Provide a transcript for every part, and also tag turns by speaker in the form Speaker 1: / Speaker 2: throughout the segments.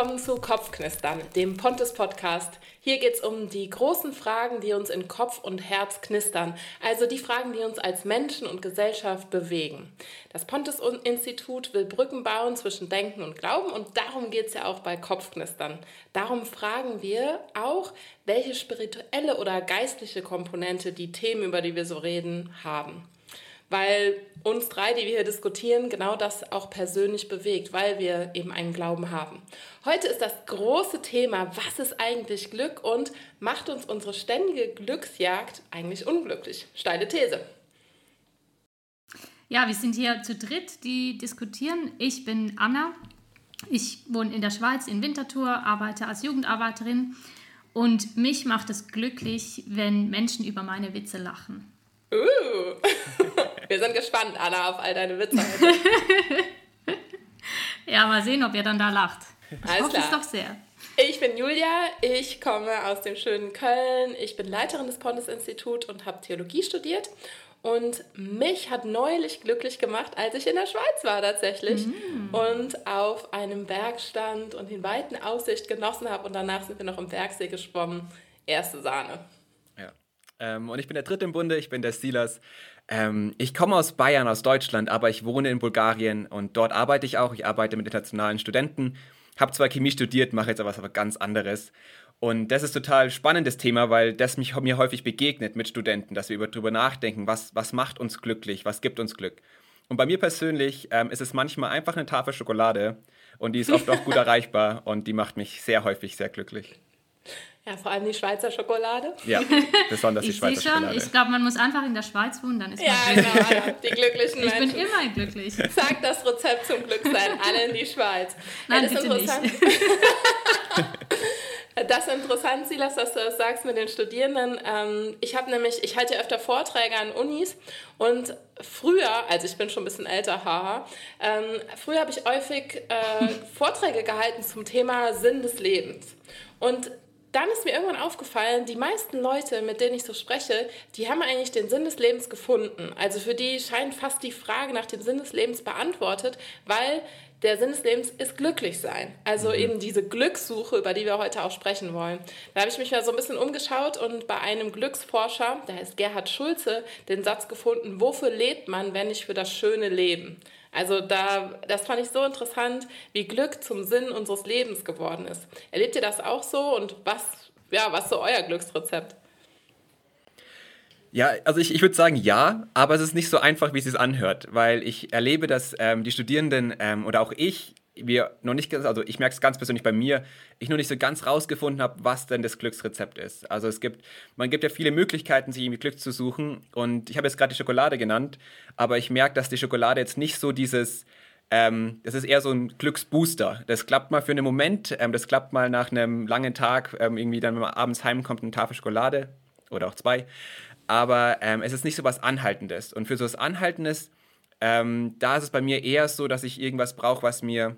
Speaker 1: Willkommen zu Kopfknistern, dem Pontes Podcast. Hier geht es um die großen Fragen, die uns in Kopf und Herz knistern, also die Fragen, die uns als Menschen und Gesellschaft bewegen. Das Pontes Institut will Brücken bauen zwischen Denken und Glauben und darum geht es ja auch bei Kopfknistern. Darum fragen wir auch, welche spirituelle oder geistliche Komponente die Themen, über die wir so reden, haben weil uns drei, die wir hier diskutieren, genau das auch persönlich bewegt, weil wir eben einen Glauben haben. Heute ist das große Thema, was ist eigentlich Glück und macht uns unsere ständige Glücksjagd eigentlich unglücklich? Steile These.
Speaker 2: Ja, wir sind hier zu dritt, die diskutieren. Ich bin Anna. Ich wohne in der Schweiz in Winterthur, arbeite als Jugendarbeiterin und mich macht es glücklich, wenn Menschen über meine Witze lachen.
Speaker 1: Uh. Wir sind gespannt, Anna, auf all deine Witze
Speaker 2: ja, mal sehen, ob ihr dann da lacht. Ich
Speaker 1: Alles
Speaker 2: hoffe
Speaker 1: klar.
Speaker 2: es doch sehr.
Speaker 1: Ich bin Julia, ich komme aus dem schönen Köln. Ich bin Leiterin des Pontes Institut und habe Theologie studiert. Und mich hat neulich glücklich gemacht, als ich in der Schweiz war tatsächlich mm. und auf einem Berg stand und den weiten Aussicht genossen habe. Und danach sind wir noch im Bergsee geschwommen. Erste Sahne.
Speaker 3: Ja. Ähm, und ich bin der dritte im Bunde, ich bin der Silas. Ähm, ich komme aus Bayern, aus Deutschland, aber ich wohne in Bulgarien und dort arbeite ich auch. Ich arbeite mit internationalen Studenten, habe zwar Chemie studiert, mache jetzt aber was ganz anderes. Und das ist total spannendes Thema, weil das mich, mir häufig begegnet mit Studenten, dass wir darüber nachdenken, was, was macht uns glücklich, was gibt uns Glück. Und bei mir persönlich ähm, ist es manchmal einfach eine Tafel Schokolade und die ist oft auch gut erreichbar und die macht mich sehr häufig sehr glücklich.
Speaker 1: Ja, vor allem die Schweizer Schokolade.
Speaker 3: Ja, besonders die Schweizer schon, Schokolade.
Speaker 2: Ich glaube, man muss einfach in der Schweiz wohnen, dann ist
Speaker 1: ja,
Speaker 2: man
Speaker 1: glücklich. Genau, ja, die glücklichen
Speaker 2: ich
Speaker 1: Menschen.
Speaker 2: Ich bin immer glücklich.
Speaker 1: Sag das Rezept zum Glücksein, alle in die Schweiz.
Speaker 2: Nein,
Speaker 1: ja, das
Speaker 2: bitte
Speaker 1: ist
Speaker 2: nicht.
Speaker 1: Das ist interessant, Silas, dass du das sagst mit den Studierenden. Ähm, ich habe nämlich, ich halte ja öfter Vorträge an Unis und früher, also ich bin schon ein bisschen älter, haha, ähm, früher habe ich häufig äh, Vorträge gehalten zum Thema Sinn des Lebens. Und dann ist mir irgendwann aufgefallen, die meisten Leute, mit denen ich so spreche, die haben eigentlich den Sinn des Lebens gefunden. Also für die scheint fast die Frage nach dem Sinn des Lebens beantwortet, weil der Sinn des Lebens ist glücklich sein. Also mhm. eben diese Glückssuche, über die wir heute auch sprechen wollen. Da habe ich mich mal so ein bisschen umgeschaut und bei einem Glücksforscher, der heißt Gerhard Schulze, den Satz gefunden, wofür lebt man, wenn nicht für das schöne Leben? Also da, das fand ich so interessant, wie Glück zum Sinn unseres Lebens geworden ist. Erlebt ihr das auch so und was, ja, was so euer Glücksrezept?
Speaker 3: Ja, also ich, ich würde sagen ja, aber es ist nicht so einfach, wie es sich anhört, weil ich erlebe, dass ähm, die Studierenden ähm, oder auch ich, wir noch nicht, also ich merke es ganz persönlich bei mir, ich noch nicht so ganz rausgefunden habe, was denn das Glücksrezept ist. Also es gibt, man gibt ja viele Möglichkeiten, sich irgendwie Glück zu suchen und ich habe jetzt gerade die Schokolade genannt, aber ich merke, dass die Schokolade jetzt nicht so dieses, ähm, das ist eher so ein Glücksbooster. Das klappt mal für einen Moment, ähm, das klappt mal nach einem langen Tag, ähm, irgendwie dann, wenn man abends heimkommt, eine Tafel Schokolade oder auch zwei aber ähm, es ist nicht so was Anhaltendes. Und für so was Anhaltendes, ähm, da ist es bei mir eher so, dass ich irgendwas brauche, was mir,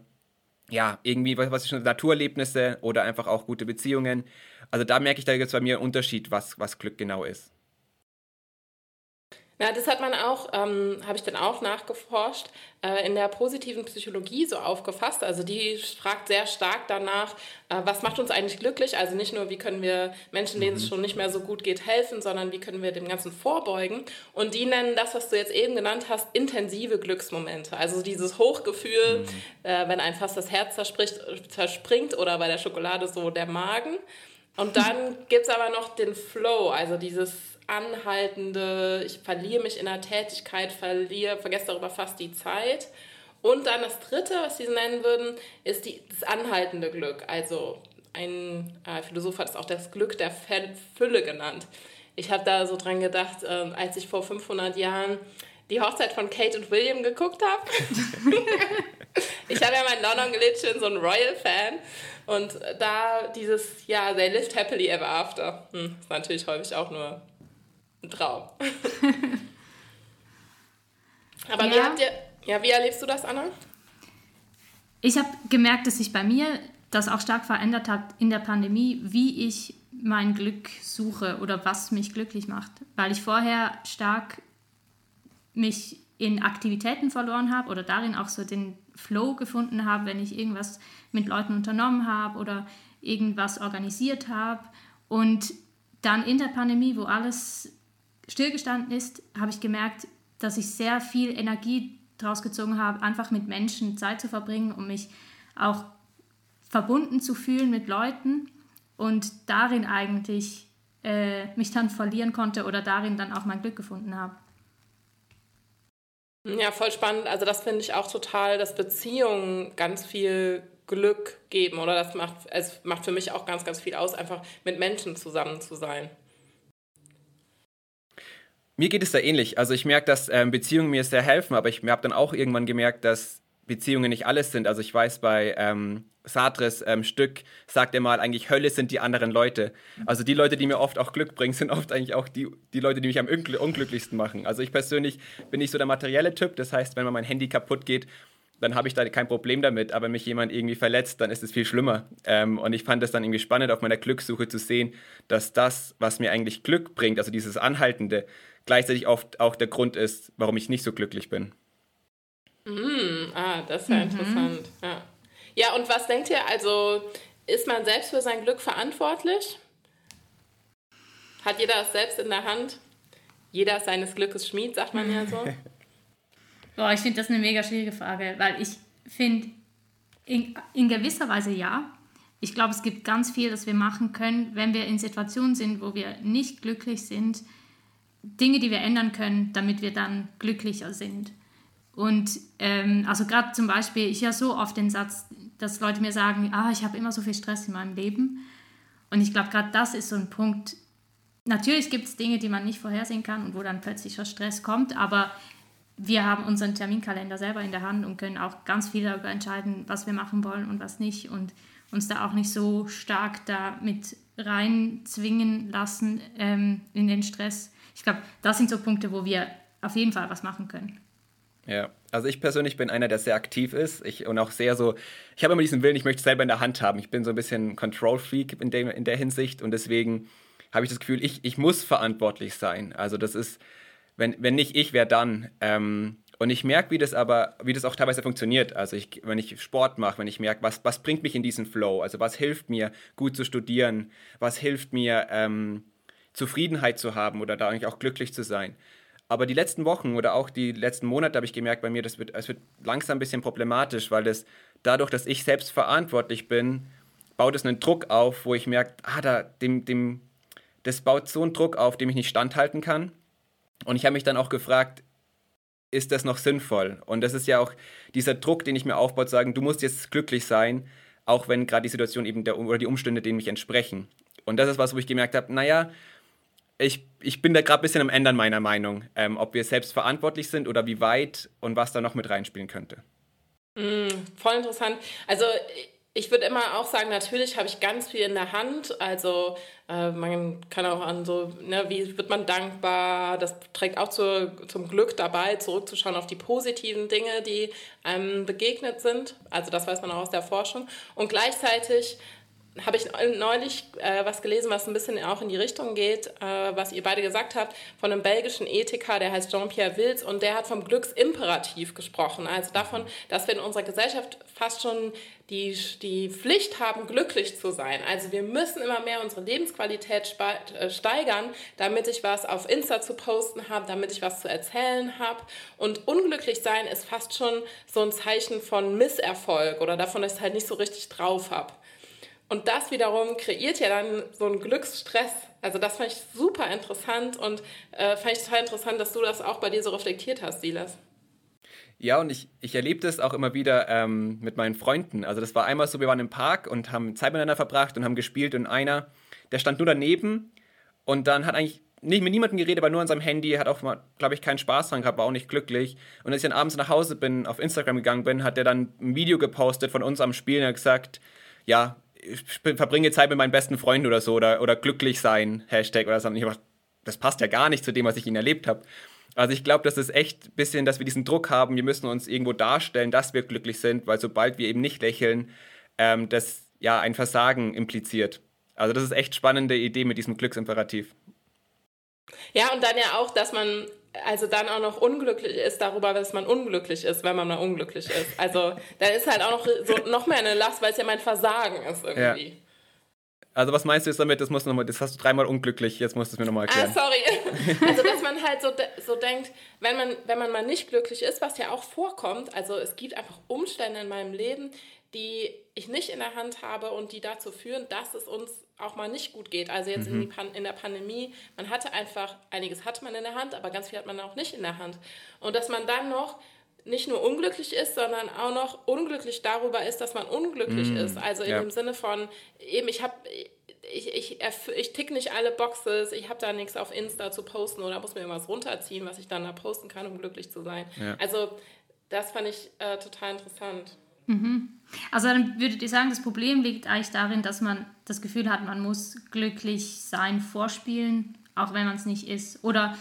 Speaker 3: ja, irgendwie, was, was schon Naturerlebnisse oder einfach auch gute Beziehungen. Also da merke ich, da es bei mir einen Unterschied, was, was Glück genau ist.
Speaker 1: Ja, das hat man auch, ähm, habe ich dann auch nachgeforscht, äh, in der positiven Psychologie so aufgefasst. Also die fragt sehr stark danach, äh, was macht uns eigentlich glücklich? Also nicht nur, wie können wir Menschen, denen es mhm. schon nicht mehr so gut geht, helfen, sondern wie können wir dem Ganzen vorbeugen. Und die nennen das, was du jetzt eben genannt hast, intensive Glücksmomente. Also dieses Hochgefühl, mhm. äh, wenn einem fast das Herz zerspringt oder bei der Schokolade so der Magen. Und dann gibt es aber noch den Flow, also dieses anhaltende, ich verliere mich in der Tätigkeit, verliere, vergesse darüber fast die Zeit. Und dann das dritte, was sie nennen würden, ist die, das anhaltende Glück. Also ein äh, Philosoph hat es auch das Glück der Fülle genannt. Ich habe da so dran gedacht, äh, als ich vor 500 Jahren die Hochzeit von Kate und William geguckt habe. ich habe ja mein London gelebt, schon so ein Royal-Fan. Und da dieses, ja, they lived happily ever after. Hm, ist natürlich häufig auch nur ein Traum. Aber ja. wie habt ihr, ja, wie erlebst du das, Anna?
Speaker 2: Ich habe gemerkt, dass sich bei mir das auch stark verändert hat in der Pandemie, wie ich mein Glück suche oder was mich glücklich macht. Weil ich vorher stark mich in Aktivitäten verloren habe oder darin auch so den Flow gefunden habe, wenn ich irgendwas mit Leuten unternommen habe oder irgendwas organisiert habe. Und dann in der Pandemie, wo alles stillgestanden ist, habe ich gemerkt, dass ich sehr viel Energie daraus gezogen habe, einfach mit Menschen Zeit zu verbringen, um mich auch verbunden zu fühlen mit Leuten und darin eigentlich äh, mich dann verlieren konnte oder darin dann auch mein Glück gefunden habe.
Speaker 1: Ja, voll spannend. Also das finde ich auch total, dass Beziehungen ganz viel Glück geben oder das macht, es macht für mich auch ganz, ganz viel aus, einfach mit Menschen zusammen zu sein.
Speaker 3: Mir geht es da ähnlich. Also ich merke, dass ähm, Beziehungen mir sehr helfen, aber ich habe dann auch irgendwann gemerkt, dass Beziehungen nicht alles sind. Also ich weiß, bei ähm, Sartres ähm, Stück sagt er mal, eigentlich Hölle sind die anderen Leute. Also die Leute, die mir oft auch Glück bringen, sind oft eigentlich auch die, die Leute, die mich am unglücklichsten machen. Also ich persönlich bin nicht so der materielle Typ. Das heißt, wenn mir mein Handy kaputt geht, dann habe ich da kein Problem damit. Aber mich jemand irgendwie verletzt, dann ist es viel schlimmer. Ähm, und ich fand es dann irgendwie spannend, auf meiner Glückssuche zu sehen, dass das, was mir eigentlich Glück bringt, also dieses Anhaltende, gleichzeitig oft auch der Grund ist, warum ich nicht so glücklich bin.
Speaker 1: Mm, ah, das ist ja mhm. interessant. Ja. ja, und was denkt ihr? Also, ist man selbst für sein Glück verantwortlich? Hat jeder es selbst in der Hand? Jeder seines Glückes Schmied, sagt man ja so.
Speaker 2: Boah, ich finde das eine mega schwierige Frage, weil ich finde, in, in gewisser Weise ja. Ich glaube, es gibt ganz viel, das wir machen können, wenn wir in Situationen sind, wo wir nicht glücklich sind, Dinge, die wir ändern können, damit wir dann glücklicher sind. Und ähm, also gerade zum Beispiel, ich höre so oft den Satz, dass Leute mir sagen, ah, ich habe immer so viel Stress in meinem Leben. Und ich glaube, gerade das ist so ein Punkt. Natürlich gibt es Dinge, die man nicht vorhersehen kann und wo dann plötzlich schon Stress kommt, aber wir haben unseren Terminkalender selber in der Hand und können auch ganz viel darüber entscheiden, was wir machen wollen und was nicht und uns da auch nicht so stark da mit reinzwingen lassen ähm, in den Stress. Ich glaube, das sind so Punkte, wo wir auf jeden Fall was machen können.
Speaker 3: Ja, also ich persönlich bin einer, der sehr aktiv ist ich, und auch sehr so, ich habe immer diesen Willen, ich möchte es selber in der Hand haben. Ich bin so ein bisschen Control-Freak in, in der Hinsicht und deswegen habe ich das Gefühl, ich, ich muss verantwortlich sein. Also das ist, wenn, wenn nicht ich, wer dann? Ähm, und ich merke, wie das aber, wie das auch teilweise funktioniert. Also ich, wenn ich Sport mache, wenn ich merke, was, was bringt mich in diesen Flow, also was hilft mir, gut zu studieren, was hilft mir, ähm, Zufriedenheit zu haben oder da eigentlich auch glücklich zu sein. Aber die letzten Wochen oder auch die letzten Monate habe ich gemerkt bei mir, das wird, es wird langsam ein bisschen problematisch, weil das dadurch, dass ich selbst verantwortlich bin, baut es einen Druck auf, wo ich merke, ah, da, dem, dem, das baut so einen Druck auf, dem ich nicht standhalten kann. Und ich habe mich dann auch gefragt, ist das noch sinnvoll? Und das ist ja auch dieser Druck, den ich mir aufbaut, sagen, du musst jetzt glücklich sein, auch wenn gerade die Situation eben der, oder die Umstände denen mich entsprechen. Und das ist was, wo ich gemerkt habe, naja, ich, ich bin da gerade ein bisschen am Ändern meiner Meinung, ähm, ob wir selbst verantwortlich sind oder wie weit und was da noch mit reinspielen könnte.
Speaker 1: Mm, voll interessant. Also ich würde immer auch sagen, natürlich habe ich ganz viel in der Hand. Also äh, man kann auch an so, ne, wie wird man dankbar, das trägt auch zu, zum Glück dabei, zurückzuschauen auf die positiven Dinge, die einem begegnet sind. Also das weiß man auch aus der Forschung. Und gleichzeitig habe ich neulich äh, was gelesen, was ein bisschen auch in die Richtung geht, äh, was ihr beide gesagt habt, von einem belgischen Ethiker, der heißt Jean-Pierre Wills und der hat vom Glücksimperativ gesprochen. Also davon, dass wir in unserer Gesellschaft fast schon die, die Pflicht haben, glücklich zu sein. Also wir müssen immer mehr unsere Lebensqualität äh, steigern, damit ich was auf Insta zu posten habe, damit ich was zu erzählen habe. Und unglücklich sein ist fast schon so ein Zeichen von Misserfolg oder davon, dass ich es halt nicht so richtig drauf habe. Und das wiederum kreiert ja dann so einen Glücksstress. Also das fand ich super interessant und äh, fand ich total interessant, dass du das auch bei dir so reflektiert hast, Silas.
Speaker 3: Ja, und ich, ich erlebe das auch immer wieder ähm, mit meinen Freunden. Also das war einmal so, wir waren im Park und haben Zeit miteinander verbracht und haben gespielt und einer, der stand nur daneben und dann hat eigentlich nicht mit niemandem geredet, war nur an seinem Handy, hat auch, glaube ich, keinen Spaß dran gehabt, war auch nicht glücklich. Und als ich dann abends nach Hause bin, auf Instagram gegangen bin, hat er dann ein Video gepostet von uns am Spielen und hat gesagt, ja, ich verbringe Zeit mit meinen besten Freunden oder so oder, oder glücklich sein, Hashtag oder so. Und ich habe das passt ja gar nicht zu dem, was ich ihnen erlebt habe. Also ich glaube, das ist echt ein bisschen, dass wir diesen Druck haben, wir müssen uns irgendwo darstellen, dass wir glücklich sind, weil sobald wir eben nicht lächeln, ähm, das ja ein Versagen impliziert. Also das ist echt spannende Idee mit diesem Glücksimperativ.
Speaker 1: Ja, und dann ja auch, dass man also dann auch noch unglücklich ist darüber, dass man unglücklich ist, wenn man mal unglücklich ist. Also da ist halt auch noch so noch mehr eine Last, weil es ja mein Versagen ist irgendwie. Ja.
Speaker 3: Also was meinst du jetzt damit? Das, musst du noch mal, das hast du dreimal unglücklich, jetzt musst du es mir nochmal erklären.
Speaker 1: Ah, sorry. Also dass man halt so, so denkt, wenn man, wenn man mal nicht glücklich ist, was ja auch vorkommt, also es gibt einfach Umstände in meinem Leben, die ich nicht in der Hand habe und die dazu führen, dass es uns auch mal nicht gut geht. Also jetzt mhm. in, Pan in der Pandemie, man hatte einfach, einiges hatte man in der Hand, aber ganz viel hat man auch nicht in der Hand. Und dass man dann noch nicht nur unglücklich ist, sondern auch noch unglücklich darüber ist, dass man unglücklich mm, ist. Also in ja. dem Sinne von, eben, ich habe, ich, ich, ich tick nicht alle Boxes, ich habe da nichts auf Insta zu posten oder muss mir irgendwas runterziehen, was ich dann da posten kann, um glücklich zu sein. Ja. Also das fand ich äh, total interessant.
Speaker 2: Mhm. Also dann würdet ihr sagen, das Problem liegt eigentlich darin, dass man das Gefühl hat, man muss glücklich sein, vorspielen, auch wenn man es nicht ist. Oder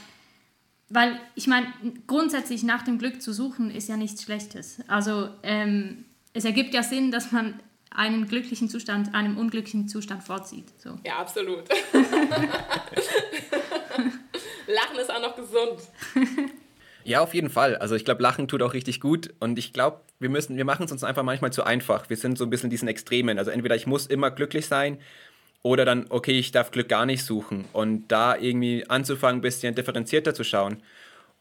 Speaker 2: weil ich meine, grundsätzlich nach dem Glück zu suchen, ist ja nichts Schlechtes. Also ähm, es ergibt ja Sinn, dass man einen glücklichen Zustand einem unglücklichen Zustand vorzieht. So.
Speaker 1: Ja, absolut. Lachen ist auch noch gesund.
Speaker 3: Ja, auf jeden Fall. Also ich glaube, Lachen tut auch richtig gut und ich glaube, wir müssen, wir machen es uns einfach manchmal zu einfach. Wir sind so ein bisschen diesen Extremen. Also entweder ich muss immer glücklich sein oder dann, okay, ich darf Glück gar nicht suchen und da irgendwie anzufangen, ein bisschen differenzierter zu schauen.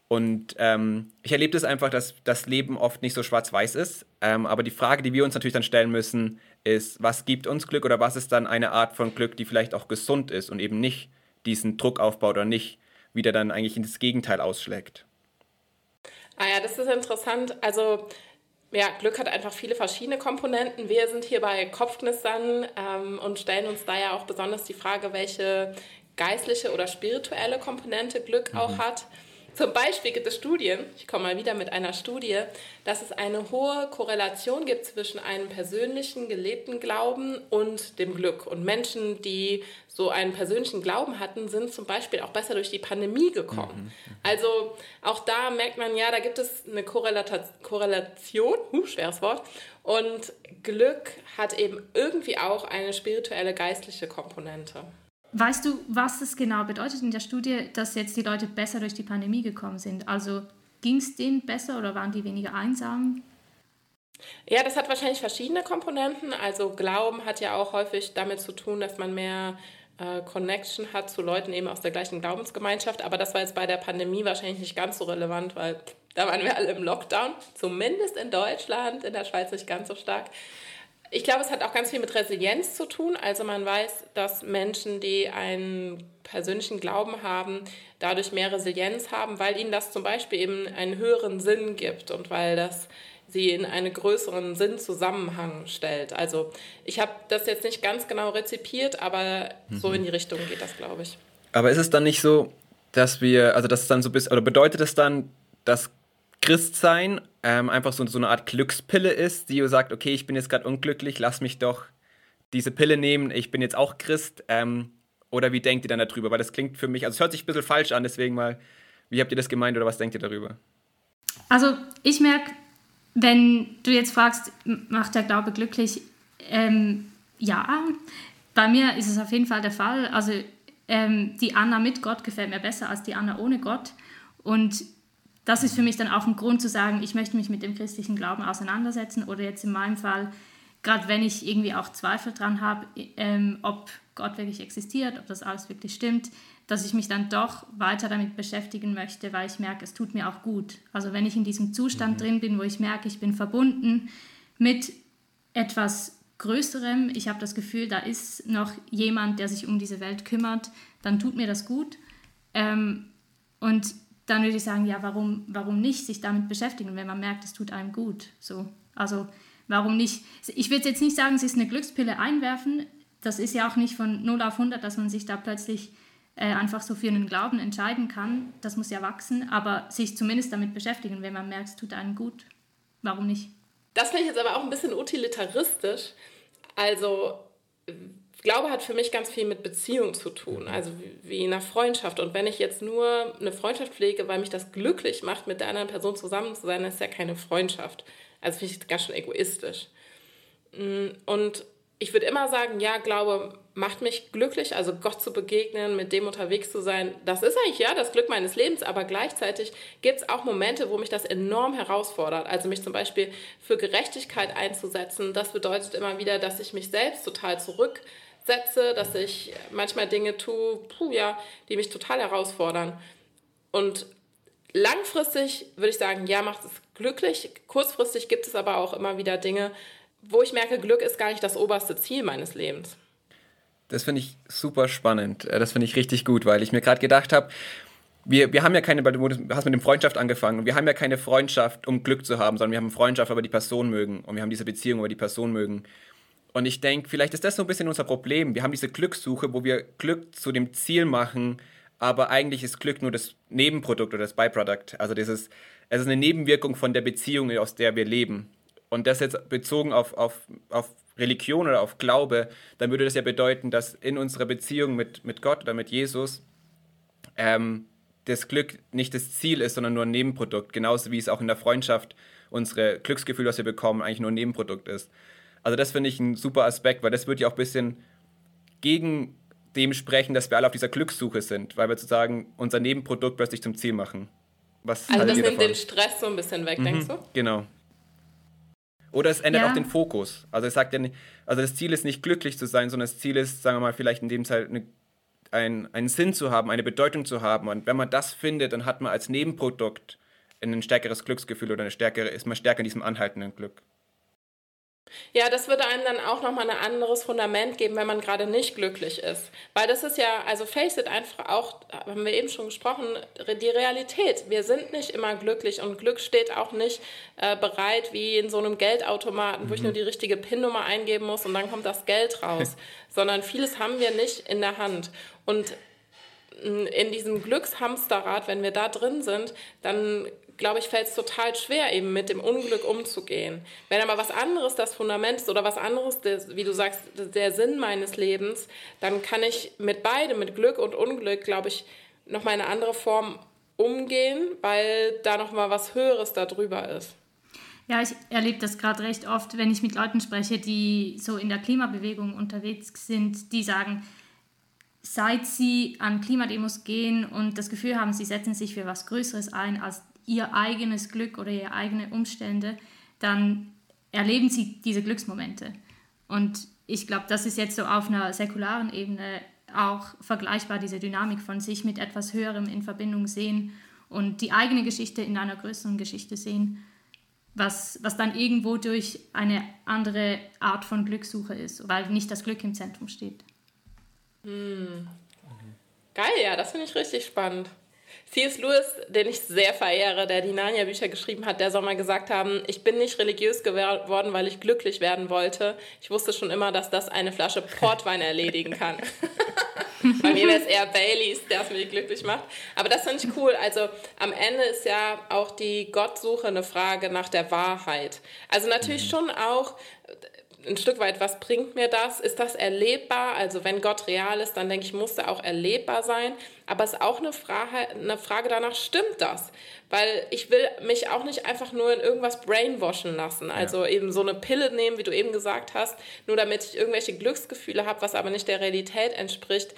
Speaker 3: Und ähm, ich erlebe das einfach, dass das Leben oft nicht so schwarz-weiß ist. Ähm, aber die Frage, die wir uns natürlich dann stellen müssen, ist, was gibt uns Glück oder was ist dann eine Art von Glück, die vielleicht auch gesund ist und eben nicht diesen Druck aufbaut oder nicht wieder dann eigentlich ins Gegenteil ausschlägt.
Speaker 1: Ah ja, das ist interessant. Also ja, Glück hat einfach viele verschiedene Komponenten. Wir sind hier bei Kopfknistern ähm, und stellen uns da ja auch besonders die Frage, welche geistliche oder spirituelle Komponente Glück mhm. auch hat. Zum Beispiel gibt es Studien, ich komme mal wieder mit einer Studie, dass es eine hohe Korrelation gibt zwischen einem persönlichen gelebten Glauben und dem Glück. Und Menschen, die so einen persönlichen Glauben hatten, sind zum Beispiel auch besser durch die Pandemie gekommen. Mhm. Also auch da merkt man ja, da gibt es eine Korrelata Korrelation, huh, schweres Wort, und Glück hat eben irgendwie auch eine spirituelle, geistliche Komponente.
Speaker 2: Weißt du, was es genau bedeutet in der Studie, dass jetzt die Leute besser durch die Pandemie gekommen sind? Also ging es denen besser oder waren die weniger einsam?
Speaker 1: Ja, das hat wahrscheinlich verschiedene Komponenten. Also Glauben hat ja auch häufig damit zu tun, dass man mehr äh, Connection hat zu Leuten eben aus der gleichen Glaubensgemeinschaft. Aber das war jetzt bei der Pandemie wahrscheinlich nicht ganz so relevant, weil da waren wir alle im Lockdown. Zumindest in Deutschland, in der Schweiz nicht ganz so stark. Ich glaube, es hat auch ganz viel mit Resilienz zu tun. Also man weiß, dass Menschen, die einen persönlichen Glauben haben, dadurch mehr Resilienz haben, weil ihnen das zum Beispiel eben einen höheren Sinn gibt und weil das sie in einen größeren Sinnzusammenhang stellt. Also ich habe das jetzt nicht ganz genau rezipiert, aber mhm. so in die Richtung geht das, glaube ich.
Speaker 3: Aber ist es dann nicht so, dass wir, also das dann so bis, oder bedeutet es dann, dass Christsein ähm, einfach so, so eine Art Glückspille ist, die sagt, okay, ich bin jetzt gerade unglücklich, lass mich doch diese Pille nehmen, ich bin jetzt auch Christ. Ähm, oder wie denkt ihr dann darüber? Weil das klingt für mich, also es hört sich ein bisschen falsch an, deswegen mal, wie habt ihr das gemeint oder was denkt ihr darüber?
Speaker 2: Also ich merke, wenn du jetzt fragst, macht der Glaube glücklich? Ähm, ja, bei mir ist es auf jeden Fall der Fall. Also ähm, die Anna mit Gott gefällt mir besser als die Anna ohne Gott. Und das ist für mich dann auch ein Grund zu sagen, ich möchte mich mit dem christlichen Glauben auseinandersetzen oder jetzt in meinem Fall, gerade wenn ich irgendwie auch Zweifel dran habe, ähm, ob Gott wirklich existiert, ob das alles wirklich stimmt, dass ich mich dann doch weiter damit beschäftigen möchte, weil ich merke, es tut mir auch gut. Also wenn ich in diesem Zustand mhm. drin bin, wo ich merke, ich bin verbunden mit etwas Größerem, ich habe das Gefühl, da ist noch jemand, der sich um diese Welt kümmert, dann tut mir das gut. Ähm, und dann würde ich sagen, ja, warum, warum nicht sich damit beschäftigen, wenn man merkt, es tut einem gut. So, also warum nicht? Ich würde jetzt nicht sagen, es ist eine Glückspille einwerfen. Das ist ja auch nicht von 0 auf 100, dass man sich da plötzlich äh, einfach so für einen Glauben entscheiden kann. Das muss ja wachsen, aber sich zumindest damit beschäftigen, wenn man merkt, es tut einem gut. Warum nicht?
Speaker 1: Das finde ich jetzt aber auch ein bisschen utilitaristisch. Also Glaube hat für mich ganz viel mit Beziehung zu tun, also wie, wie einer Freundschaft. Und wenn ich jetzt nur eine Freundschaft pflege, weil mich das glücklich macht, mit der anderen Person zusammen zu sein, das ist ja keine Freundschaft. Also finde ich ganz schön egoistisch. Mm, und ich würde immer sagen, ja, Glaube macht mich glücklich, also Gott zu begegnen, mit dem unterwegs zu sein. Das ist eigentlich ja das Glück meines Lebens, aber gleichzeitig gibt es auch Momente, wo mich das enorm herausfordert. Also mich zum Beispiel für Gerechtigkeit einzusetzen. Das bedeutet immer wieder, dass ich mich selbst total zurücksetze, dass ich manchmal Dinge tue, puh, ja, die mich total herausfordern. Und langfristig würde ich sagen, ja, macht es glücklich. Kurzfristig gibt es aber auch immer wieder Dinge, wo ich merke, Glück ist gar nicht das oberste Ziel meines Lebens.
Speaker 3: Das finde ich super spannend. Äh, das finde ich richtig gut, weil ich mir gerade gedacht habe, wir, wir haben ja keine, du hast mit dem Freundschaft angefangen wir haben ja keine Freundschaft, um Glück zu haben, sondern wir haben Freundschaft, weil die Person mögen und wir haben diese Beziehung, weil die Person mögen. Und ich denke, vielleicht ist das so ein bisschen unser Problem. Wir haben diese Glückssuche, wo wir Glück zu dem Ziel machen, aber eigentlich ist Glück nur das Nebenprodukt oder das Byproduct. Also dieses, es ist eine Nebenwirkung von der Beziehung, aus der wir leben und das jetzt bezogen auf, auf, auf Religion oder auf Glaube, dann würde das ja bedeuten, dass in unserer Beziehung mit, mit Gott oder mit Jesus ähm, das Glück nicht das Ziel ist, sondern nur ein Nebenprodukt. Genauso wie es auch in der Freundschaft unsere Glücksgefühl, was wir bekommen, eigentlich nur ein Nebenprodukt ist. Also das finde ich ein super Aspekt, weil das würde ja auch ein bisschen gegen dem sprechen, dass wir alle auf dieser Glückssuche sind, weil wir sozusagen unser Nebenprodukt plötzlich zum Ziel machen.
Speaker 1: Was also das nimmt den Stress so ein bisschen weg, mhm, denkst du?
Speaker 3: Genau. Oder es ändert ja. auch den Fokus. Also es sagt ja nicht, also das Ziel ist nicht glücklich zu sein, sondern das Ziel ist, sagen wir mal, vielleicht in dem Fall eine, ein, einen Sinn zu haben, eine Bedeutung zu haben. Und wenn man das findet, dann hat man als Nebenprodukt ein stärkeres Glücksgefühl oder eine stärkere, ist man stärker in diesem anhaltenden Glück.
Speaker 1: Ja, das würde einem dann auch nochmal ein anderes Fundament geben, wenn man gerade nicht glücklich ist. Weil das ist ja, also face it einfach auch, haben wir eben schon gesprochen, die Realität. Wir sind nicht immer glücklich und Glück steht auch nicht äh, bereit wie in so einem Geldautomaten, wo ich nur mhm. die richtige PIN-Nummer eingeben muss und dann kommt das Geld raus. Sondern vieles haben wir nicht in der Hand. Und in diesem Glückshamsterrad, wenn wir da drin sind, dann glaube ich, fällt es total schwer, eben mit dem Unglück umzugehen. Wenn aber was anderes das Fundament ist oder was anderes, der, wie du sagst, der Sinn meines Lebens, dann kann ich mit beidem, mit Glück und Unglück, glaube ich, nochmal in eine andere Form umgehen, weil da nochmal was Höheres darüber ist.
Speaker 2: Ja, ich erlebe das gerade recht oft, wenn ich mit Leuten spreche, die so in der Klimabewegung unterwegs sind, die sagen, seit sie an Klimademos gehen und das Gefühl haben, sie setzen sich für was Größeres ein als ihr eigenes Glück oder ihre eigenen Umstände, dann erleben sie diese Glücksmomente. Und ich glaube, das ist jetzt so auf einer säkularen Ebene auch vergleichbar, diese Dynamik von sich mit etwas Höherem in Verbindung sehen und die eigene Geschichte in einer größeren Geschichte sehen, was, was dann irgendwo durch eine andere Art von Glückssuche ist, weil nicht das Glück im Zentrum steht.
Speaker 1: Hm. Geil, ja, das finde ich richtig spannend. C.S. Lewis, den ich sehr verehre, der die Narnia-Bücher geschrieben hat, der soll mal gesagt haben, ich bin nicht religiös geworden, weil ich glücklich werden wollte. Ich wusste schon immer, dass das eine Flasche Portwein erledigen kann. Bei mir wäre es eher Baileys, der es mich glücklich macht. Aber das finde ich cool. Also am Ende ist ja auch die Gottsuche eine Frage nach der Wahrheit. Also natürlich mhm. schon auch ein Stück weit, was bringt mir das? Ist das erlebbar? Also wenn Gott real ist, dann denke ich, muss er auch erlebbar sein. Aber es ist auch eine Frage, eine Frage danach, stimmt das? Weil ich will mich auch nicht einfach nur in irgendwas brainwashen lassen. Also ja. eben so eine Pille nehmen, wie du eben gesagt hast, nur damit ich irgendwelche Glücksgefühle habe, was aber nicht der Realität entspricht.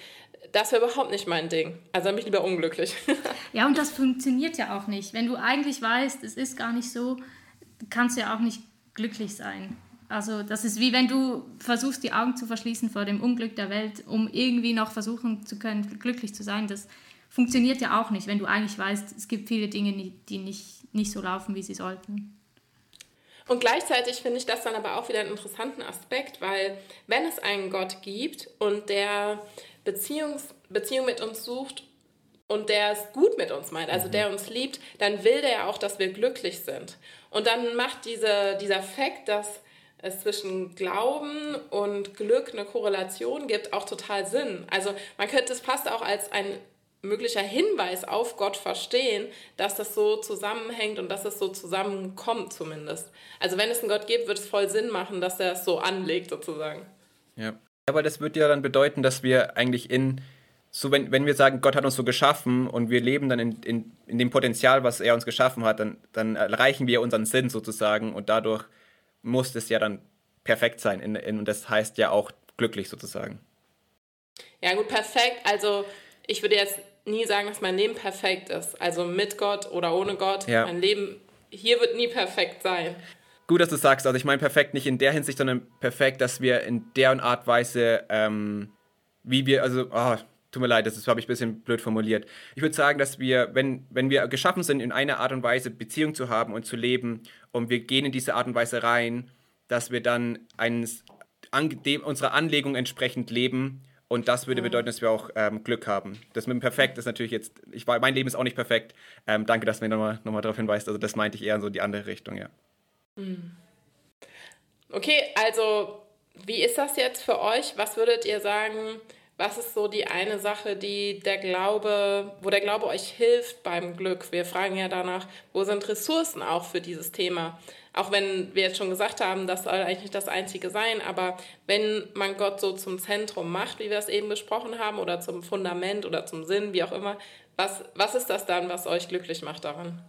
Speaker 1: Das wäre überhaupt nicht mein Ding. Also bin ich lieber unglücklich.
Speaker 2: ja, und das funktioniert ja auch nicht. Wenn du eigentlich weißt, es ist gar nicht so, kannst du ja auch nicht glücklich sein. Also das ist wie wenn du versuchst, die Augen zu verschließen vor dem Unglück der Welt, um irgendwie noch versuchen zu können, glücklich zu sein. Das funktioniert ja auch nicht, wenn du eigentlich weißt, es gibt viele Dinge, die nicht, nicht so laufen, wie sie sollten.
Speaker 1: Und gleichzeitig finde ich das dann aber auch wieder einen interessanten Aspekt, weil wenn es einen Gott gibt und der Beziehungs Beziehung mit uns sucht und der es gut mit uns meint, also mhm. der uns liebt, dann will der ja auch, dass wir glücklich sind. Und dann macht diese, dieser Fakt, dass es zwischen Glauben und Glück eine Korrelation gibt, auch total Sinn. Also man könnte es fast auch als ein möglicher Hinweis auf Gott verstehen, dass das so zusammenhängt und dass es so zusammenkommt zumindest. Also wenn es einen Gott gibt, wird es voll Sinn machen, dass er es so anlegt sozusagen.
Speaker 3: Ja, aber das würde ja dann bedeuten, dass wir eigentlich in, so wenn, wenn wir sagen, Gott hat uns so geschaffen und wir leben dann in, in, in dem Potenzial, was er uns geschaffen hat, dann, dann erreichen wir unseren Sinn sozusagen und dadurch muss es ja dann perfekt sein. In, in, und das heißt ja auch glücklich sozusagen.
Speaker 1: Ja, gut, perfekt. Also ich würde jetzt nie sagen, dass mein Leben perfekt ist. Also mit Gott oder ohne Gott. Ja. Mein Leben hier wird nie perfekt sein.
Speaker 3: Gut, dass du sagst. Also ich meine perfekt nicht in der Hinsicht, sondern perfekt, dass wir in der Art Weise, ähm, wie wir, also, oh, tut mir leid, das habe ich ein bisschen blöd formuliert. Ich würde sagen, dass wir, wenn, wenn wir geschaffen sind, in einer Art und Weise Beziehung zu haben und zu leben und wir gehen in diese Art und Weise rein, dass wir dann eines, an, dem, unserer Anlegung entsprechend leben und das würde bedeuten, dass wir auch ähm, Glück haben. Das mit dem Perfekt ist natürlich jetzt, ich, mein Leben ist auch nicht perfekt. Ähm, danke, dass du mir nochmal noch mal darauf hinweist. Also das meinte ich eher so die andere Richtung, ja. Hm.
Speaker 1: Okay, also wie ist das jetzt für euch? Was würdet ihr sagen, was ist so die eine Sache, die der Glaube, wo der Glaube euch hilft beim Glück? Wir fragen ja danach, wo sind Ressourcen auch für dieses Thema? Auch wenn wir jetzt schon gesagt haben, das soll eigentlich nicht das Einzige sein, aber wenn man Gott so zum Zentrum macht, wie wir es eben besprochen haben, oder zum Fundament oder zum Sinn, wie auch immer, was, was ist das dann, was euch glücklich macht daran?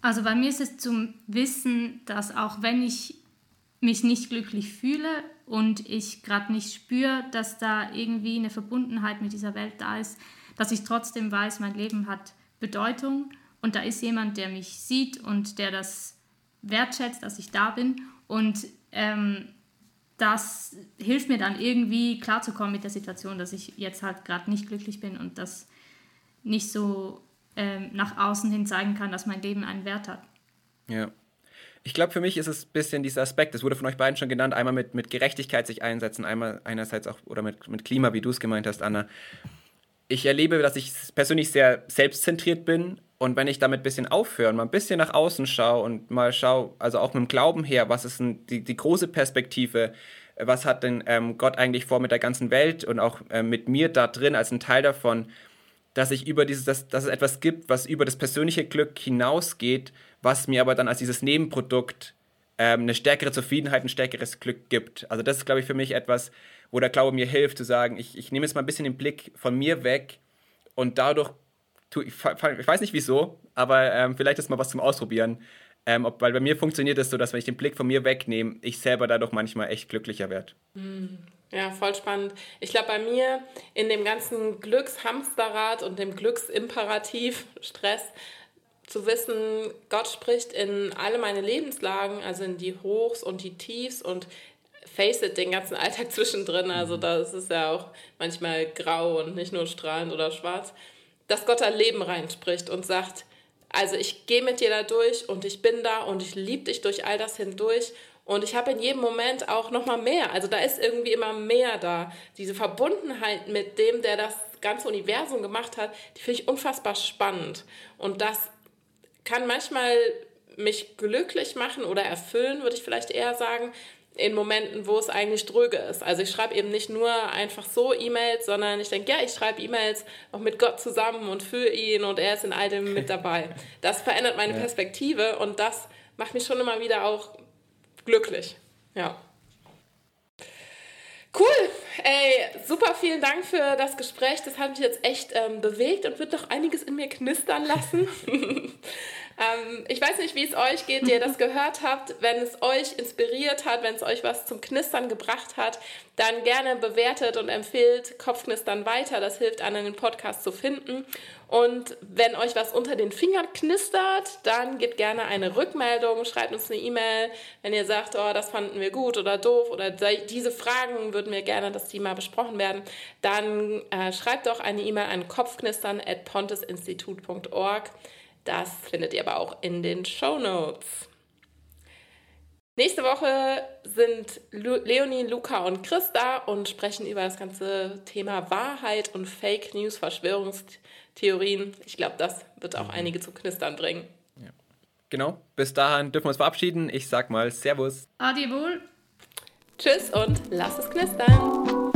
Speaker 2: Also bei mir ist es zum Wissen, dass auch wenn ich mich nicht glücklich fühle und ich gerade nicht spüre, dass da irgendwie eine Verbundenheit mit dieser Welt da ist, dass ich trotzdem weiß, mein Leben hat Bedeutung und da ist jemand, der mich sieht und der das wertschätzt, dass ich da bin. Und ähm, das hilft mir dann irgendwie klarzukommen mit der Situation, dass ich jetzt halt gerade nicht glücklich bin und das nicht so ähm, nach außen hin zeigen kann, dass mein Leben einen Wert hat.
Speaker 3: Ja. Ich glaube, für mich ist es ein bisschen dieser Aspekt, das wurde von euch beiden schon genannt, einmal mit, mit Gerechtigkeit sich einsetzen, einmal einerseits auch, oder mit, mit Klima, wie du es gemeint hast, Anna. Ich erlebe, dass ich persönlich sehr selbstzentriert bin und wenn ich damit ein bisschen aufhöre, mal ein bisschen nach außen schaue und mal schaue, also auch mit dem Glauben her, was ist denn die, die große Perspektive, was hat denn ähm, Gott eigentlich vor mit der ganzen Welt und auch äh, mit mir da drin als ein Teil davon, dass ich über dieses, dass, dass es etwas gibt, was über das persönliche Glück hinausgeht, was mir aber dann als dieses Nebenprodukt ähm, eine stärkere Zufriedenheit, ein stärkeres Glück gibt. Also das ist, glaube ich, für mich etwas, wo der Glaube mir hilft, zu sagen, ich, ich nehme jetzt mal ein bisschen den Blick von mir weg und dadurch ich, ich weiß nicht wieso, aber ähm, vielleicht ist mal was zum Ausprobieren. Ähm, ob, weil bei mir funktioniert es das so, dass wenn ich den Blick von mir wegnehme, ich selber dadurch manchmal echt glücklicher werde.
Speaker 1: Hm. Ja, voll spannend. Ich glaube, bei mir in dem ganzen Glückshamsterrad und dem Glücksimperativ, Stress, zu wissen, Gott spricht in alle meine Lebenslagen, also in die Hochs und die Tiefs und face it, den ganzen Alltag zwischendrin. Also mhm. da ist es ja auch manchmal grau und nicht nur strahlend oder schwarz dass Gott da Leben reinspricht und sagt, also ich gehe mit dir da durch und ich bin da und ich liebe dich durch all das hindurch und ich habe in jedem Moment auch noch mal mehr. Also da ist irgendwie immer mehr da. Diese Verbundenheit mit dem, der das ganze Universum gemacht hat, die finde ich unfassbar spannend. Und das kann manchmal mich glücklich machen oder erfüllen, würde ich vielleicht eher sagen, in Momenten, wo es eigentlich dröge ist. Also ich schreibe eben nicht nur einfach so E-Mails, sondern ich denke, ja, ich schreibe E-Mails auch mit Gott zusammen und für ihn und er ist in all dem mit dabei. Das verändert meine. Perspektive und das macht mich schon immer wieder auch glücklich. Ja. Cool. Ey, super vielen Dank für das Gespräch. Das hat mich jetzt echt ähm, bewegt und wird doch einiges in mir knistern lassen. Ähm, ich weiß nicht, wie es euch geht, die ihr das gehört habt. Wenn es euch inspiriert hat, wenn es euch was zum Knistern gebracht hat, dann gerne bewertet und empfiehlt Kopfknistern weiter. Das hilft anderen, den Podcast zu finden. Und wenn euch was unter den Fingern knistert, dann gebt gerne eine Rückmeldung, schreibt uns eine E-Mail, wenn ihr sagt, oh, das fanden wir gut oder doof oder diese Fragen würden wir gerne das Thema besprochen werden, dann äh, schreibt doch eine E-Mail an kopfknistern at pontesinstitut.org. Das findet ihr aber auch in den Show Notes. Nächste Woche sind Leonie, Luca und Chris da und sprechen über das ganze Thema Wahrheit und Fake News, Verschwörungstheorien. Ich glaube, das wird auch mhm. einige zu knistern bringen. Ja.
Speaker 3: Genau, bis dahin dürfen wir uns verabschieden. Ich sag mal Servus.
Speaker 2: Adi wohl.
Speaker 1: Tschüss und lass es knistern.